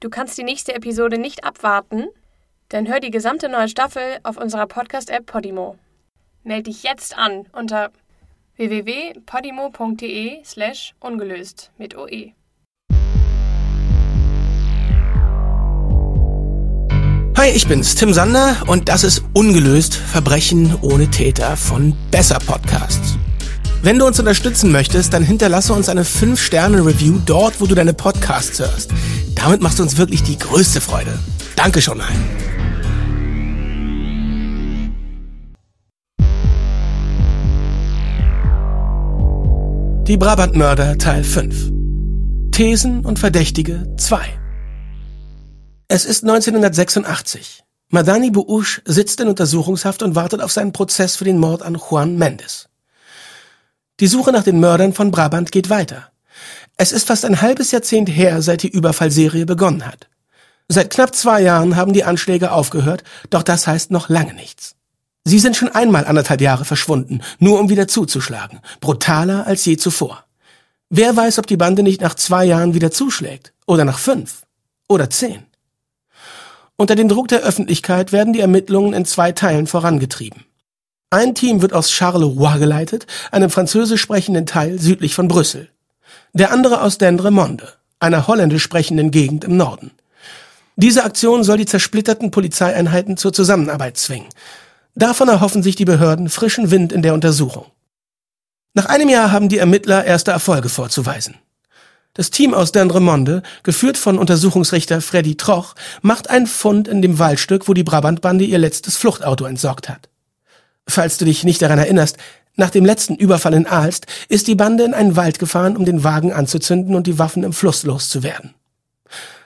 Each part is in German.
Du kannst die nächste Episode nicht abwarten? Dann hör die gesamte neue Staffel auf unserer Podcast-App Podimo. Meld dich jetzt an unter www.podimo.de slash ungelöst mit OE. Hi, ich bin's, Tim Sander und das ist Ungelöst Verbrechen ohne Täter von Besser Podcasts. Wenn du uns unterstützen möchtest, dann hinterlasse uns eine 5-Sterne-Review dort, wo du deine Podcasts hörst. Damit machst du uns wirklich die größte Freude. Danke schon mal. Die Brabantmörder Teil 5 Thesen und Verdächtige 2 Es ist 1986. Madani Bououche sitzt in Untersuchungshaft und wartet auf seinen Prozess für den Mord an Juan Mendes. Die Suche nach den Mördern von Brabant geht weiter. Es ist fast ein halbes Jahrzehnt her, seit die Überfallserie begonnen hat. Seit knapp zwei Jahren haben die Anschläge aufgehört, doch das heißt noch lange nichts. Sie sind schon einmal anderthalb Jahre verschwunden, nur um wieder zuzuschlagen, brutaler als je zuvor. Wer weiß, ob die Bande nicht nach zwei Jahren wieder zuschlägt, oder nach fünf, oder zehn. Unter dem Druck der Öffentlichkeit werden die Ermittlungen in zwei Teilen vorangetrieben. Ein Team wird aus Charleroi geleitet, einem französisch sprechenden Teil südlich von Brüssel. Der andere aus Dendremonde, einer holländisch sprechenden Gegend im Norden. Diese Aktion soll die zersplitterten Polizeieinheiten zur Zusammenarbeit zwingen. Davon erhoffen sich die Behörden frischen Wind in der Untersuchung. Nach einem Jahr haben die Ermittler erste Erfolge vorzuweisen. Das Team aus Dendremonde, geführt von Untersuchungsrichter Freddy Troch, macht einen Fund in dem Waldstück, wo die Brabantbande ihr letztes Fluchtauto entsorgt hat. Falls du dich nicht daran erinnerst, nach dem letzten Überfall in Aalst ist die Bande in einen Wald gefahren, um den Wagen anzuzünden und die Waffen im Fluss loszuwerden.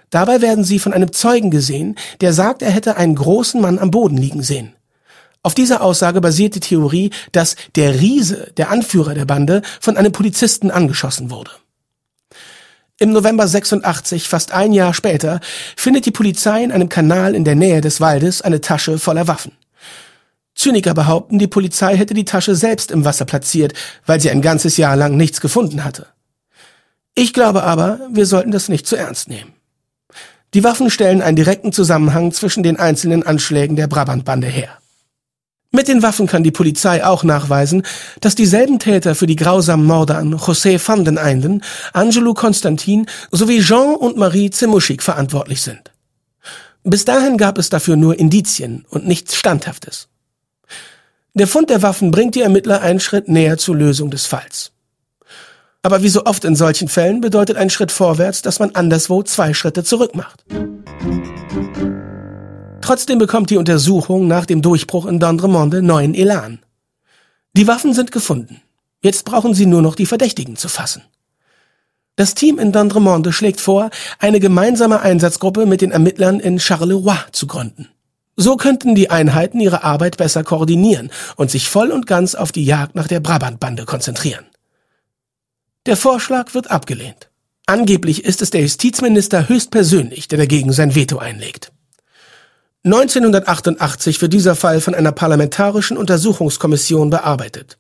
Dabei werden sie von einem Zeugen gesehen, der sagt, er hätte einen großen Mann am Boden liegen sehen. Auf dieser Aussage basiert die Theorie, dass der Riese, der Anführer der Bande, von einem Polizisten angeschossen wurde. Im November 86, fast ein Jahr später, findet die Polizei in einem Kanal in der Nähe des Waldes eine Tasche voller Waffen. Zyniker behaupten, die Polizei hätte die Tasche selbst im Wasser platziert, weil sie ein ganzes Jahr lang nichts gefunden hatte. Ich glaube aber, wir sollten das nicht zu ernst nehmen. Die Waffen stellen einen direkten Zusammenhang zwischen den einzelnen Anschlägen der Brabantbande her. Mit den Waffen kann die Polizei auch nachweisen, dass dieselben Täter für die grausamen Morde an José van den Einden, Angelo Constantin sowie Jean und Marie Zemuschik verantwortlich sind. Bis dahin gab es dafür nur Indizien und nichts Standhaftes. Der Fund der Waffen bringt die Ermittler einen Schritt näher zur Lösung des Falls. Aber wie so oft in solchen Fällen bedeutet ein Schritt vorwärts, dass man anderswo zwei Schritte zurück macht. Trotzdem bekommt die Untersuchung nach dem Durchbruch in Dondremonde neuen Elan. Die Waffen sind gefunden. Jetzt brauchen sie nur noch die Verdächtigen zu fassen. Das Team in Dondremonde schlägt vor, eine gemeinsame Einsatzgruppe mit den Ermittlern in Charleroi zu gründen. So könnten die Einheiten ihre Arbeit besser koordinieren und sich voll und ganz auf die Jagd nach der Brabantbande konzentrieren. Der Vorschlag wird abgelehnt. Angeblich ist es der Justizminister höchstpersönlich, der dagegen sein Veto einlegt. 1988 wird dieser Fall von einer parlamentarischen Untersuchungskommission bearbeitet.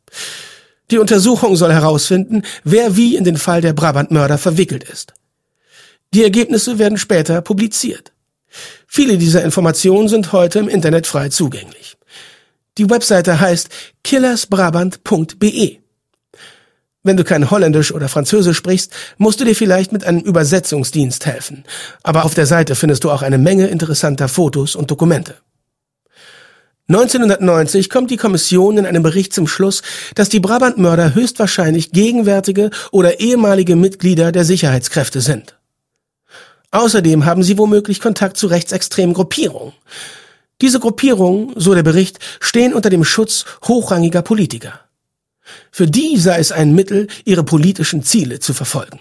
Die Untersuchung soll herausfinden, wer wie in den Fall der Brabantmörder verwickelt ist. Die Ergebnisse werden später publiziert. Viele dieser Informationen sind heute im Internet frei zugänglich. Die Webseite heißt killersbrabant.be. Wenn du kein Holländisch oder Französisch sprichst, musst du dir vielleicht mit einem Übersetzungsdienst helfen. Aber auf der Seite findest du auch eine Menge interessanter Fotos und Dokumente. 1990 kommt die Kommission in einem Bericht zum Schluss, dass die Brabantmörder höchstwahrscheinlich gegenwärtige oder ehemalige Mitglieder der Sicherheitskräfte sind. Außerdem haben sie womöglich Kontakt zu rechtsextremen Gruppierungen. Diese Gruppierungen, so der Bericht, stehen unter dem Schutz hochrangiger Politiker. Für die sei es ein Mittel, ihre politischen Ziele zu verfolgen.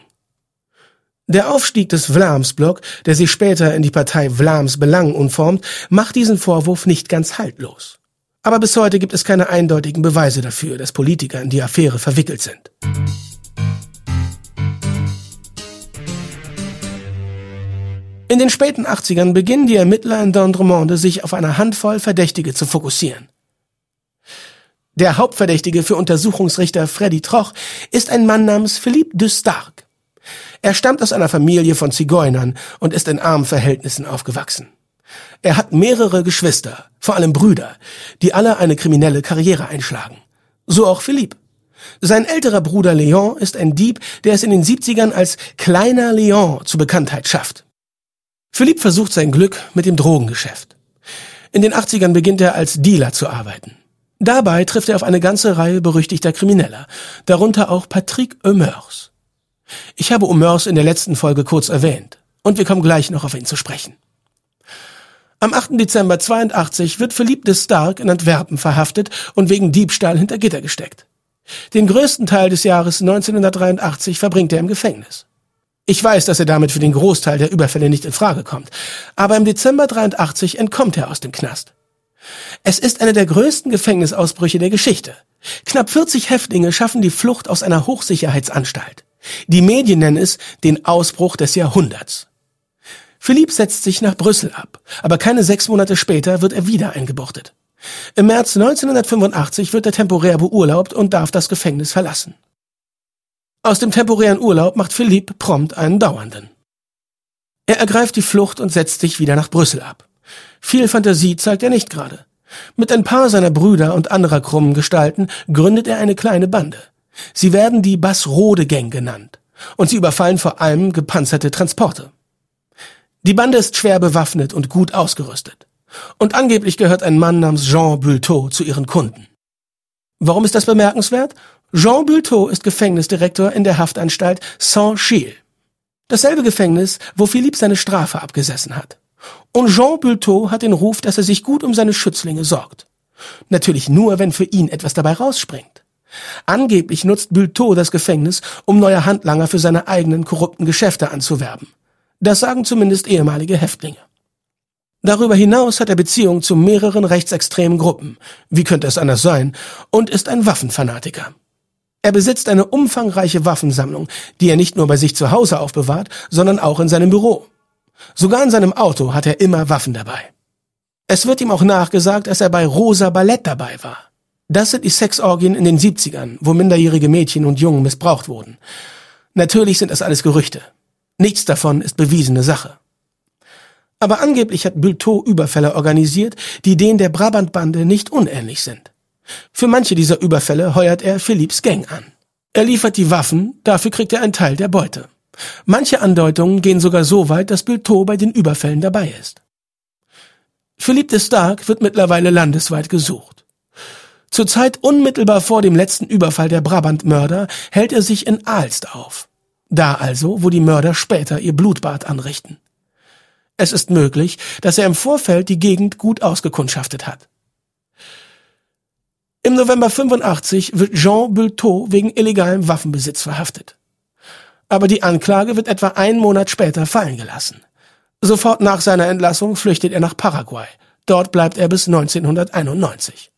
Der Aufstieg des Vlaams-Block, der sich später in die Partei Vlaams Belang umformt, macht diesen Vorwurf nicht ganz haltlos. Aber bis heute gibt es keine eindeutigen Beweise dafür, dass Politiker in die Affäre verwickelt sind. In den späten 80ern beginnen die Ermittler in Dondremonde sich auf eine Handvoll Verdächtige zu fokussieren. Der Hauptverdächtige für Untersuchungsrichter Freddy Troch ist ein Mann namens Philippe de Stark. Er stammt aus einer Familie von Zigeunern und ist in armen Verhältnissen aufgewachsen. Er hat mehrere Geschwister, vor allem Brüder, die alle eine kriminelle Karriere einschlagen. So auch Philippe. Sein älterer Bruder Leon ist ein Dieb, der es in den 70ern als kleiner Leon zur Bekanntheit schafft. Philippe versucht sein Glück mit dem Drogengeschäft. In den 80ern beginnt er als Dealer zu arbeiten. Dabei trifft er auf eine ganze Reihe berüchtigter Krimineller, darunter auch Patrick Eumeurs. Ich habe Eumeurs in der letzten Folge kurz erwähnt, und wir kommen gleich noch auf ihn zu sprechen. Am 8. Dezember 82 wird Philippe de Stark in Antwerpen verhaftet und wegen Diebstahl hinter Gitter gesteckt. Den größten Teil des Jahres 1983 verbringt er im Gefängnis. Ich weiß, dass er damit für den Großteil der Überfälle nicht in Frage kommt, aber im Dezember 83 entkommt er aus dem Knast. Es ist einer der größten Gefängnisausbrüche der Geschichte. Knapp 40 Häftlinge schaffen die Flucht aus einer Hochsicherheitsanstalt. Die Medien nennen es den Ausbruch des Jahrhunderts. Philipp setzt sich nach Brüssel ab, aber keine sechs Monate später wird er wieder eingebuchtet. Im März 1985 wird er temporär beurlaubt und darf das Gefängnis verlassen. Aus dem temporären Urlaub macht Philipp prompt einen dauernden. Er ergreift die Flucht und setzt sich wieder nach Brüssel ab. Viel Fantasie zeigt er nicht gerade. Mit ein paar seiner Brüder und anderer krummen Gestalten gründet er eine kleine Bande. Sie werden die Bassrode Gang genannt und sie überfallen vor allem gepanzerte Transporte. Die Bande ist schwer bewaffnet und gut ausgerüstet. Und angeblich gehört ein Mann namens Jean Bulteau zu ihren Kunden. Warum ist das bemerkenswert? Jean Bulteau ist Gefängnisdirektor in der Haftanstalt Saint-Gilles. Dasselbe Gefängnis, wo Philippe seine Strafe abgesessen hat. Und Jean Bulteau hat den Ruf, dass er sich gut um seine Schützlinge sorgt. Natürlich nur, wenn für ihn etwas dabei rausspringt. Angeblich nutzt Bulteau das Gefängnis, um neue Handlanger für seine eigenen korrupten Geschäfte anzuwerben. Das sagen zumindest ehemalige Häftlinge. Darüber hinaus hat er Beziehungen zu mehreren rechtsextremen Gruppen, wie könnte es anders sein, und ist ein Waffenfanatiker. Er besitzt eine umfangreiche Waffensammlung, die er nicht nur bei sich zu Hause aufbewahrt, sondern auch in seinem Büro. Sogar in seinem Auto hat er immer Waffen dabei. Es wird ihm auch nachgesagt, dass er bei Rosa Ballett dabei war. Das sind die Sexorgien in den 70ern, wo minderjährige Mädchen und Jungen missbraucht wurden. Natürlich sind das alles Gerüchte. Nichts davon ist bewiesene Sache. Aber angeblich hat Bulteau Überfälle organisiert, die denen der Brabant-Bande nicht unähnlich sind. Für manche dieser Überfälle heuert er Philipps Gang an. Er liefert die Waffen, dafür kriegt er einen Teil der Beute. Manche Andeutungen gehen sogar so weit, dass Bulteau bei den Überfällen dabei ist. Philippe de Stark wird mittlerweile landesweit gesucht. Zur Zeit unmittelbar vor dem letzten Überfall der Brabant-Mörder hält er sich in Aalst auf. Da also, wo die Mörder später ihr Blutbad anrichten. Es ist möglich, dass er im Vorfeld die Gegend gut ausgekundschaftet hat. Im November 85 wird Jean Bulteau wegen illegalem Waffenbesitz verhaftet. Aber die Anklage wird etwa einen Monat später fallen gelassen. Sofort nach seiner Entlassung flüchtet er nach Paraguay. Dort bleibt er bis 1991.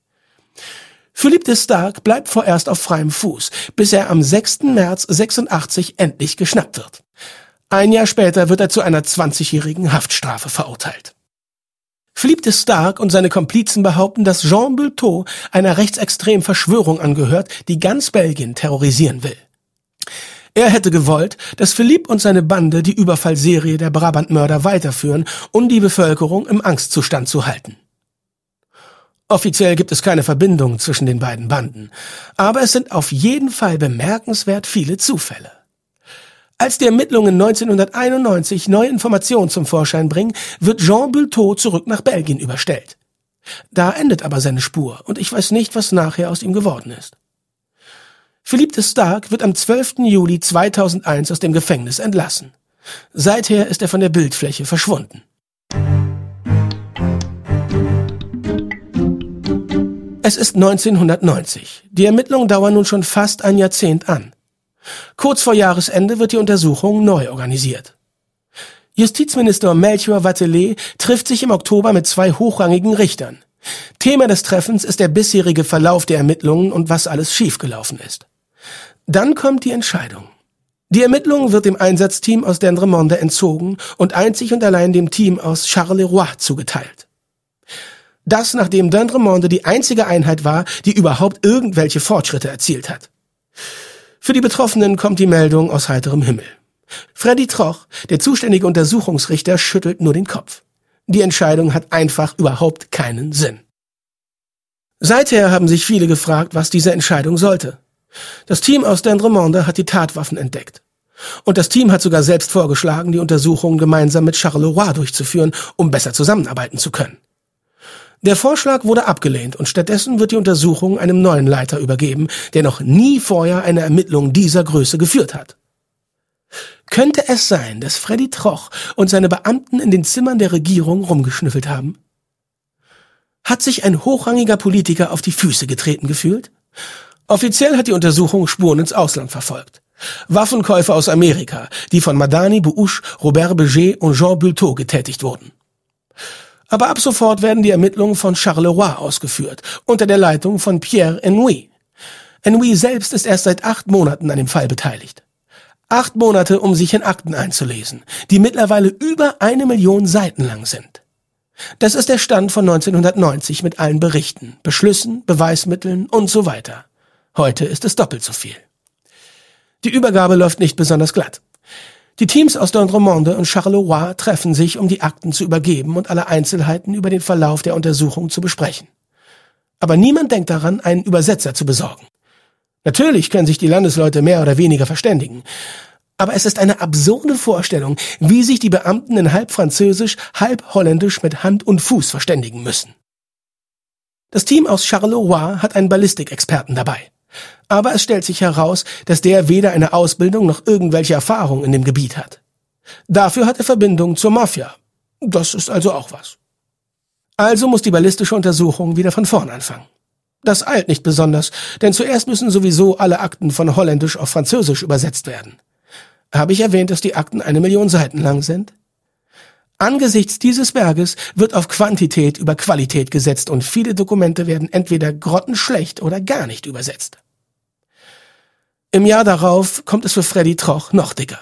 Philippe de Stark bleibt vorerst auf freiem Fuß, bis er am 6. März 86 endlich geschnappt wird. Ein Jahr später wird er zu einer 20-jährigen Haftstrafe verurteilt. Philippe de Stark und seine Komplizen behaupten, dass Jean Bulteau einer rechtsextremen Verschwörung angehört, die ganz Belgien terrorisieren will. Er hätte gewollt, dass Philippe und seine Bande die Überfallserie der Brabantmörder weiterführen, um die Bevölkerung im Angstzustand zu halten. Offiziell gibt es keine Verbindung zwischen den beiden Banden, aber es sind auf jeden Fall bemerkenswert viele Zufälle. Als die Ermittlungen 1991 neue Informationen zum Vorschein bringen, wird Jean Bulteau zurück nach Belgien überstellt. Da endet aber seine Spur und ich weiß nicht, was nachher aus ihm geworden ist. Philippe de Stark wird am 12. Juli 2001 aus dem Gefängnis entlassen. Seither ist er von der Bildfläche verschwunden. Es ist 1990. Die Ermittlungen dauern nun schon fast ein Jahrzehnt an. Kurz vor Jahresende wird die Untersuchung neu organisiert. Justizminister Melchior Wattelet trifft sich im Oktober mit zwei hochrangigen Richtern. Thema des Treffens ist der bisherige Verlauf der Ermittlungen und was alles schiefgelaufen ist. Dann kommt die Entscheidung. Die Ermittlung wird dem Einsatzteam aus Dendremonde entzogen und einzig und allein dem Team aus Charleroi zugeteilt. Das, nachdem Dendremonde die einzige Einheit war, die überhaupt irgendwelche Fortschritte erzielt hat. Für die Betroffenen kommt die Meldung aus heiterem Himmel. Freddy Troch, der zuständige Untersuchungsrichter, schüttelt nur den Kopf. Die Entscheidung hat einfach überhaupt keinen Sinn. Seither haben sich viele gefragt, was diese Entscheidung sollte. Das Team aus Dendremonde hat die Tatwaffen entdeckt. Und das Team hat sogar selbst vorgeschlagen, die Untersuchung gemeinsam mit Charleroi durchzuführen, um besser zusammenarbeiten zu können. Der Vorschlag wurde abgelehnt und stattdessen wird die Untersuchung einem neuen Leiter übergeben, der noch nie vorher eine Ermittlung dieser Größe geführt hat. Könnte es sein, dass Freddy Troch und seine Beamten in den Zimmern der Regierung rumgeschnüffelt haben? Hat sich ein hochrangiger Politiker auf die Füße getreten gefühlt? Offiziell hat die Untersuchung Spuren ins Ausland verfolgt. Waffenkäufe aus Amerika, die von Madani Bouche, Robert Beget und Jean Bulteau getätigt wurden. Aber ab sofort werden die Ermittlungen von Charleroi ausgeführt, unter der Leitung von Pierre Ennui. Ennui selbst ist erst seit acht Monaten an dem Fall beteiligt. Acht Monate, um sich in Akten einzulesen, die mittlerweile über eine Million Seiten lang sind. Das ist der Stand von 1990 mit allen Berichten, Beschlüssen, Beweismitteln und so weiter. Heute ist es doppelt so viel. Die Übergabe läuft nicht besonders glatt. Die Teams aus Dondremonde und Charleroi treffen sich, um die Akten zu übergeben und alle Einzelheiten über den Verlauf der Untersuchung zu besprechen. Aber niemand denkt daran, einen Übersetzer zu besorgen. Natürlich können sich die Landesleute mehr oder weniger verständigen. Aber es ist eine absurde Vorstellung, wie sich die Beamten in halb Französisch, halb Holländisch mit Hand und Fuß verständigen müssen. Das Team aus Charleroi hat einen Ballistikexperten dabei. Aber es stellt sich heraus, dass der weder eine Ausbildung noch irgendwelche Erfahrung in dem Gebiet hat. Dafür hat er Verbindungen zur Mafia. Das ist also auch was. Also muss die ballistische Untersuchung wieder von vorn anfangen. Das eilt nicht besonders, denn zuerst müssen sowieso alle Akten von Holländisch auf Französisch übersetzt werden. Habe ich erwähnt, dass die Akten eine Million Seiten lang sind? Angesichts dieses Berges wird auf Quantität über Qualität gesetzt und viele Dokumente werden entweder grottenschlecht oder gar nicht übersetzt. Im Jahr darauf kommt es für Freddy Troch noch dicker.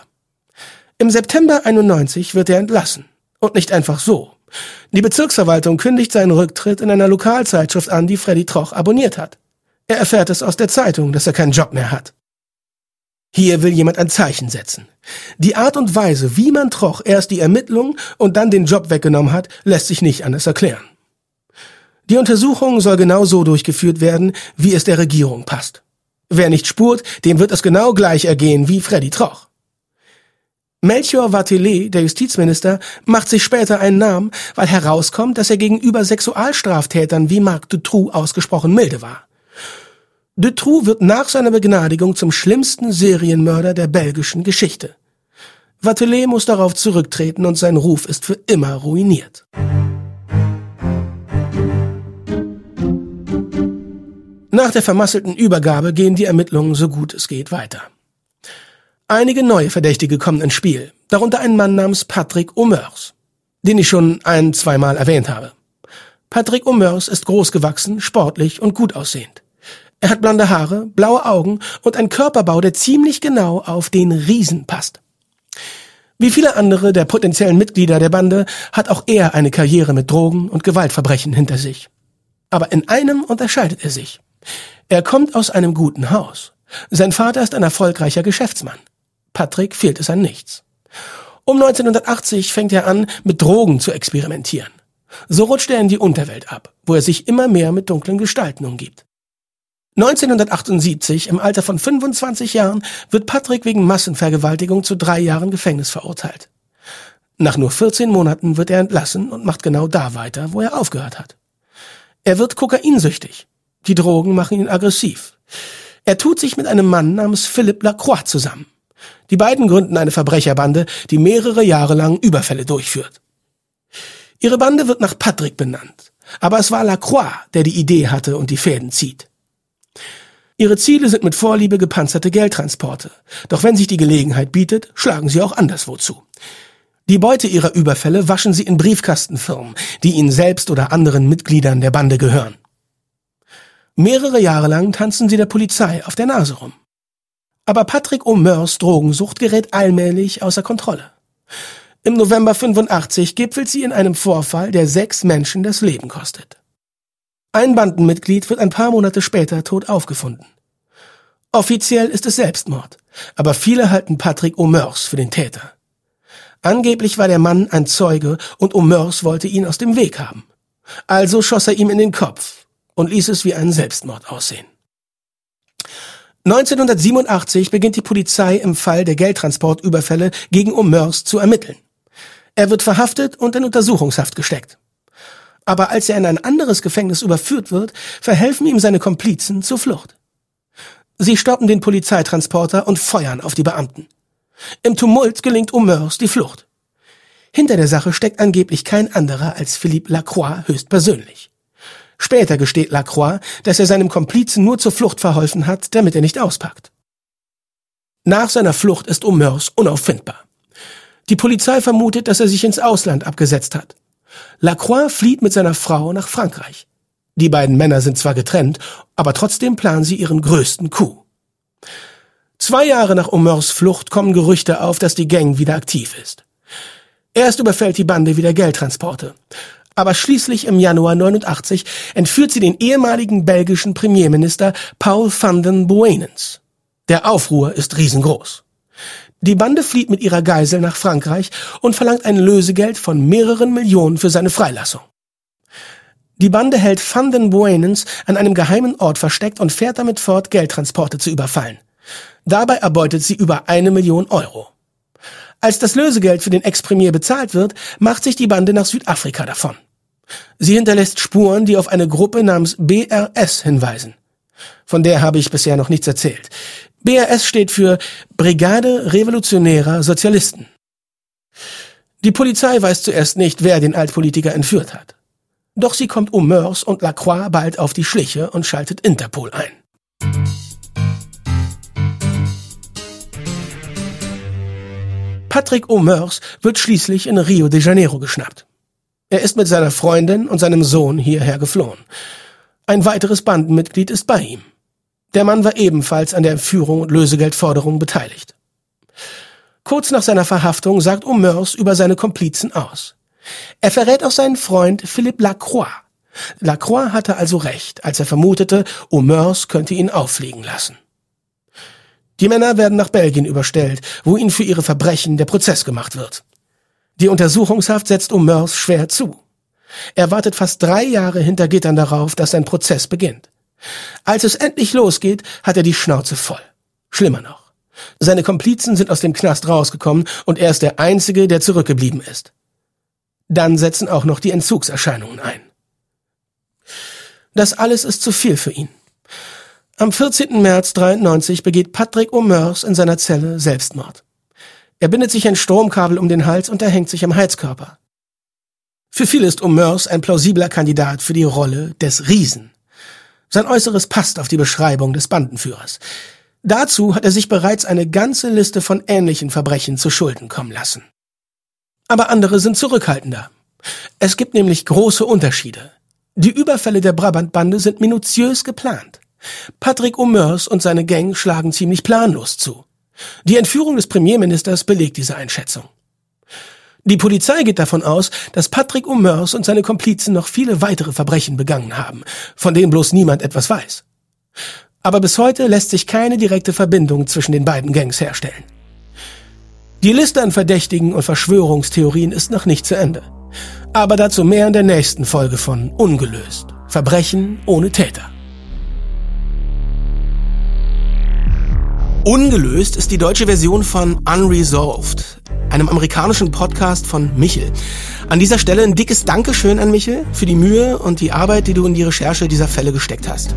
Im September 91 wird er entlassen. Und nicht einfach so. Die Bezirksverwaltung kündigt seinen Rücktritt in einer Lokalzeitschrift an, die Freddy Troch abonniert hat. Er erfährt es aus der Zeitung, dass er keinen Job mehr hat. Hier will jemand ein Zeichen setzen. Die Art und Weise, wie man Troch erst die Ermittlung und dann den Job weggenommen hat, lässt sich nicht anders erklären. Die Untersuchung soll genau so durchgeführt werden, wie es der Regierung passt. Wer nicht spurt, dem wird es genau gleich ergehen wie Freddy Troch. Melchior Vatelet, der Justizminister, macht sich später einen Namen, weil herauskommt, dass er gegenüber Sexualstraftätern wie Marc Dutroux ausgesprochen milde war. Dutroux wird nach seiner Begnadigung zum schlimmsten Serienmörder der belgischen Geschichte. Vatelet muss darauf zurücktreten und sein Ruf ist für immer ruiniert. Nach der vermasselten Übergabe gehen die Ermittlungen so gut es geht weiter. Einige neue Verdächtige kommen ins Spiel, darunter ein Mann namens Patrick Omers, den ich schon ein, zweimal erwähnt habe. Patrick Omers ist großgewachsen, sportlich und gut aussehend. Er hat blonde Haare, blaue Augen und einen Körperbau, der ziemlich genau auf den Riesen passt. Wie viele andere der potenziellen Mitglieder der Bande hat auch er eine Karriere mit Drogen und Gewaltverbrechen hinter sich. Aber in einem unterscheidet er sich. Er kommt aus einem guten Haus. Sein Vater ist ein erfolgreicher Geschäftsmann. Patrick fehlt es an nichts. Um 1980 fängt er an, mit Drogen zu experimentieren. So rutscht er in die Unterwelt ab, wo er sich immer mehr mit dunklen Gestalten umgibt. 1978, im Alter von 25 Jahren, wird Patrick wegen Massenvergewaltigung zu drei Jahren Gefängnis verurteilt. Nach nur 14 Monaten wird er entlassen und macht genau da weiter, wo er aufgehört hat. Er wird kokainsüchtig die Drogen machen ihn aggressiv. Er tut sich mit einem Mann namens Philippe Lacroix zusammen. Die beiden gründen eine Verbrecherbande, die mehrere Jahre lang Überfälle durchführt. Ihre Bande wird nach Patrick benannt, aber es war Lacroix, der die Idee hatte und die Fäden zieht. Ihre Ziele sind mit Vorliebe gepanzerte Geldtransporte, doch wenn sich die Gelegenheit bietet, schlagen sie auch anderswo zu. Die Beute ihrer Überfälle waschen sie in Briefkastenfirmen, die ihnen selbst oder anderen Mitgliedern der Bande gehören. Mehrere Jahre lang tanzen sie der Polizei auf der Nase rum. Aber Patrick O'Meurs Drogensucht gerät allmählich außer Kontrolle. Im November 85 gipfelt sie in einem Vorfall, der sechs Menschen das Leben kostet. Ein Bandenmitglied wird ein paar Monate später tot aufgefunden. Offiziell ist es Selbstmord, Aber viele halten Patrick O'Meurs für den Täter. Angeblich war der Mann ein Zeuge und O'Meurs wollte ihn aus dem Weg haben. Also schoss er ihm in den Kopf und ließ es wie einen Selbstmord aussehen. 1987 beginnt die Polizei im Fall der Geldtransportüberfälle gegen O'Meurs zu ermitteln. Er wird verhaftet und in Untersuchungshaft gesteckt. Aber als er in ein anderes Gefängnis überführt wird, verhelfen ihm seine Komplizen zur Flucht. Sie stoppen den Polizeitransporter und feuern auf die Beamten. Im Tumult gelingt O'Meurs die Flucht. Hinter der Sache steckt angeblich kein anderer als Philippe Lacroix höchstpersönlich. Später gesteht Lacroix, dass er seinem Komplizen nur zur Flucht verholfen hat, damit er nicht auspackt. Nach seiner Flucht ist O'Meurs unauffindbar. Die Polizei vermutet, dass er sich ins Ausland abgesetzt hat. Lacroix flieht mit seiner Frau nach Frankreich. Die beiden Männer sind zwar getrennt, aber trotzdem planen sie ihren größten Coup. Zwei Jahre nach O'Meurs Flucht kommen Gerüchte auf, dass die Gang wieder aktiv ist. Erst überfällt die Bande wieder Geldtransporte. Aber schließlich im Januar 89 entführt sie den ehemaligen belgischen Premierminister Paul van den Boenens. Der Aufruhr ist riesengroß. Die Bande flieht mit ihrer Geisel nach Frankreich und verlangt ein Lösegeld von mehreren Millionen für seine Freilassung. Die Bande hält Van den Boenens an einem geheimen Ort versteckt und fährt damit fort, Geldtransporte zu überfallen. Dabei erbeutet sie über eine Million Euro. Als das Lösegeld für den Ex-Premier bezahlt wird, macht sich die Bande nach Südafrika davon. Sie hinterlässt Spuren, die auf eine Gruppe namens BRS hinweisen. Von der habe ich bisher noch nichts erzählt. BRS steht für Brigade Revolutionärer Sozialisten. Die Polizei weiß zuerst nicht, wer den Altpolitiker entführt hat. Doch sie kommt um Mörs und Lacroix bald auf die Schliche und schaltet Interpol ein. Patrick O'Meurs wird schließlich in Rio de Janeiro geschnappt. Er ist mit seiner Freundin und seinem Sohn hierher geflohen. Ein weiteres Bandenmitglied ist bei ihm. Der Mann war ebenfalls an der Entführung und Lösegeldforderung beteiligt. Kurz nach seiner Verhaftung sagt O'Meurs über seine Komplizen aus. Er verrät auch seinen Freund Philippe Lacroix. Lacroix hatte also recht, als er vermutete, O'Meurs könnte ihn auffliegen lassen. Die Männer werden nach Belgien überstellt, wo ihnen für ihre Verbrechen der Prozess gemacht wird. Die Untersuchungshaft setzt O'Meurs schwer zu. Er wartet fast drei Jahre hinter Gittern darauf, dass sein Prozess beginnt. Als es endlich losgeht, hat er die Schnauze voll. Schlimmer noch. Seine Komplizen sind aus dem Knast rausgekommen und er ist der Einzige, der zurückgeblieben ist. Dann setzen auch noch die Entzugserscheinungen ein. Das alles ist zu viel für ihn. Am 14. März 93 begeht Patrick O'Meurs in seiner Zelle Selbstmord. Er bindet sich ein Stromkabel um den Hals und erhängt sich am Heizkörper. Für viele ist O'Meurs ein plausibler Kandidat für die Rolle des Riesen. Sein Äußeres passt auf die Beschreibung des Bandenführers. Dazu hat er sich bereits eine ganze Liste von ähnlichen Verbrechen zu Schulden kommen lassen. Aber andere sind zurückhaltender. Es gibt nämlich große Unterschiede. Die Überfälle der Brabant-Bande sind minutiös geplant. Patrick O'Meurs und seine Gang schlagen ziemlich planlos zu. Die Entführung des Premierministers belegt diese Einschätzung. Die Polizei geht davon aus, dass Patrick O'Meurs und seine Komplizen noch viele weitere Verbrechen begangen haben, von denen bloß niemand etwas weiß. Aber bis heute lässt sich keine direkte Verbindung zwischen den beiden Gangs herstellen. Die Liste an Verdächtigen und Verschwörungstheorien ist noch nicht zu Ende. Aber dazu mehr in der nächsten Folge von Ungelöst. Verbrechen ohne Täter. Ungelöst ist die deutsche Version von Unresolved, einem amerikanischen Podcast von Michel. An dieser Stelle ein dickes Dankeschön an Michel für die Mühe und die Arbeit, die du in die Recherche dieser Fälle gesteckt hast.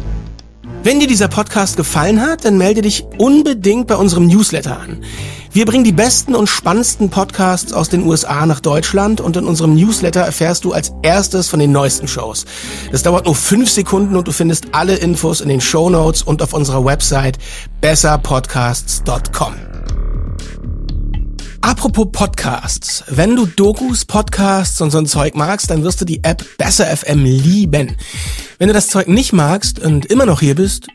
Wenn dir dieser Podcast gefallen hat, dann melde dich unbedingt bei unserem Newsletter an. Wir bringen die besten und spannendsten Podcasts aus den USA nach Deutschland und in unserem Newsletter erfährst du als erstes von den neuesten Shows. Das dauert nur fünf Sekunden und du findest alle Infos in den Show Notes und auf unserer Website besserpodcasts.com. Apropos Podcasts. Wenn du Dokus, Podcasts und so ein Zeug magst, dann wirst du die App Besser FM lieben. Wenn du das Zeug nicht magst und immer noch hier bist,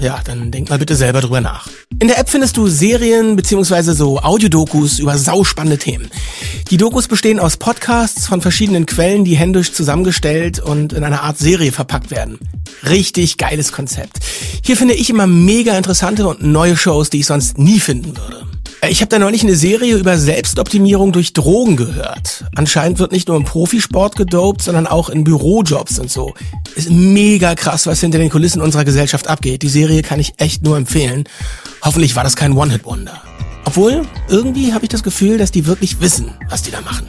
ja, dann denk mal bitte selber drüber nach. In der App findest du Serien bzw. so Audiodokus über sauspannende Themen. Die Dokus bestehen aus Podcasts von verschiedenen Quellen, die händisch zusammengestellt und in einer Art Serie verpackt werden. Richtig geiles Konzept. Hier finde ich immer mega interessante und neue Shows, die ich sonst nie finden würde. Ich habe da neulich eine Serie über Selbstoptimierung durch Drogen gehört. Anscheinend wird nicht nur im Profisport gedopt, sondern auch in Bürojobs und so. Ist mega krass, was hinter den Kulissen unserer Gesellschaft abgeht. Die Serie kann ich echt nur empfehlen. Hoffentlich war das kein One-Hit-Wonder. Obwohl, irgendwie habe ich das Gefühl, dass die wirklich wissen, was die da machen.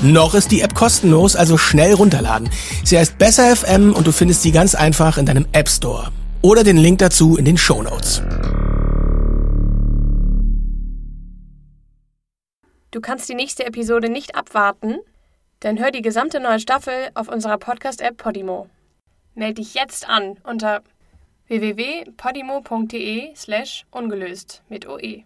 Noch ist die App kostenlos, also schnell runterladen. Sie heißt Besser FM und du findest sie ganz einfach in deinem App Store. Oder den Link dazu in den Show Notes. Du kannst die nächste Episode nicht abwarten? Dann hör die gesamte neue Staffel auf unserer Podcast-App Podimo. Meld dich jetzt an unter www.podimo.de slash ungelöst mit OE.